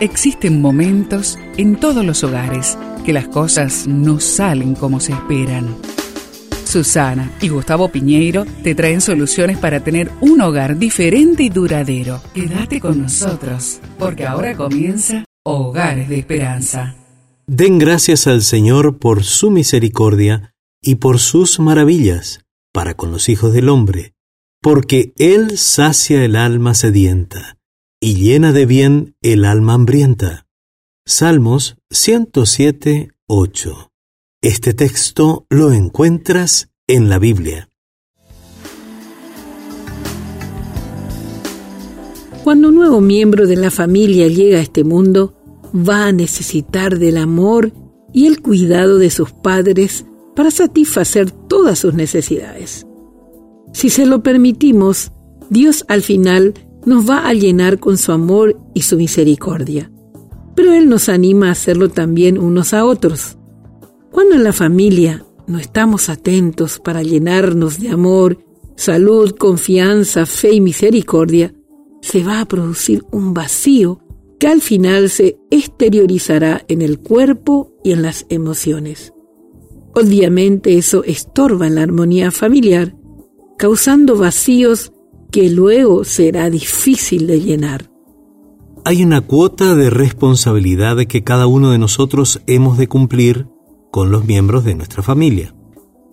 Existen momentos en todos los hogares que las cosas no salen como se esperan. Susana y Gustavo Piñeiro te traen soluciones para tener un hogar diferente y duradero. Quédate con nosotros, porque ahora comienza Hogares de Esperanza. Den gracias al Señor por su misericordia y por sus maravillas para con los hijos del hombre, porque Él sacia el alma sedienta y llena de bien el alma hambrienta. Salmos 107, 8. Este texto lo encuentras en la Biblia. Cuando un nuevo miembro de la familia llega a este mundo, va a necesitar del amor y el cuidado de sus padres para satisfacer todas sus necesidades. Si se lo permitimos, Dios al final nos va a llenar con su amor y su misericordia. Pero Él nos anima a hacerlo también unos a otros. Cuando en la familia no estamos atentos para llenarnos de amor, salud, confianza, fe y misericordia, se va a producir un vacío que al final se exteriorizará en el cuerpo y en las emociones. Obviamente eso estorba en la armonía familiar, causando vacíos que luego será difícil de llenar. Hay una cuota de responsabilidad que cada uno de nosotros hemos de cumplir con los miembros de nuestra familia.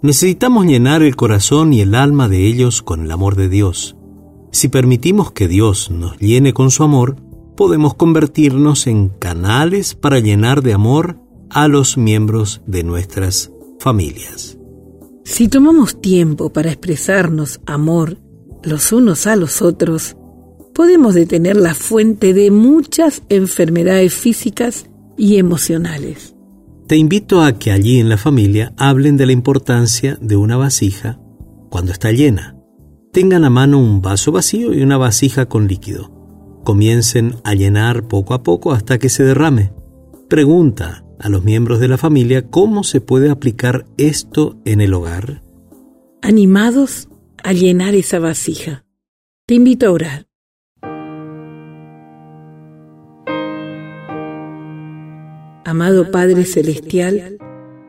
Necesitamos llenar el corazón y el alma de ellos con el amor de Dios. Si permitimos que Dios nos llene con su amor, podemos convertirnos en canales para llenar de amor a los miembros de nuestras familias. Si tomamos tiempo para expresarnos amor los unos a los otros, podemos detener la fuente de muchas enfermedades físicas y emocionales. Te invito a que allí en la familia hablen de la importancia de una vasija cuando está llena. Tengan a mano un vaso vacío y una vasija con líquido. Comiencen a llenar poco a poco hasta que se derrame. Pregunta a los miembros de la familia cómo se puede aplicar esto en el hogar. Animados a llenar esa vasija. Te invito a orar. Amado Padre Celestial,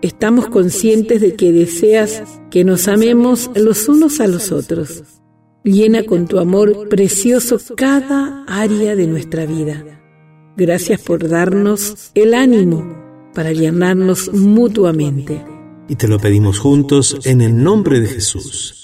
estamos conscientes de que deseas que nos amemos los unos a los otros. Llena con tu amor precioso cada área de nuestra vida. Gracias por darnos el ánimo para llenarnos mutuamente. Y te lo pedimos juntos en el nombre de Jesús.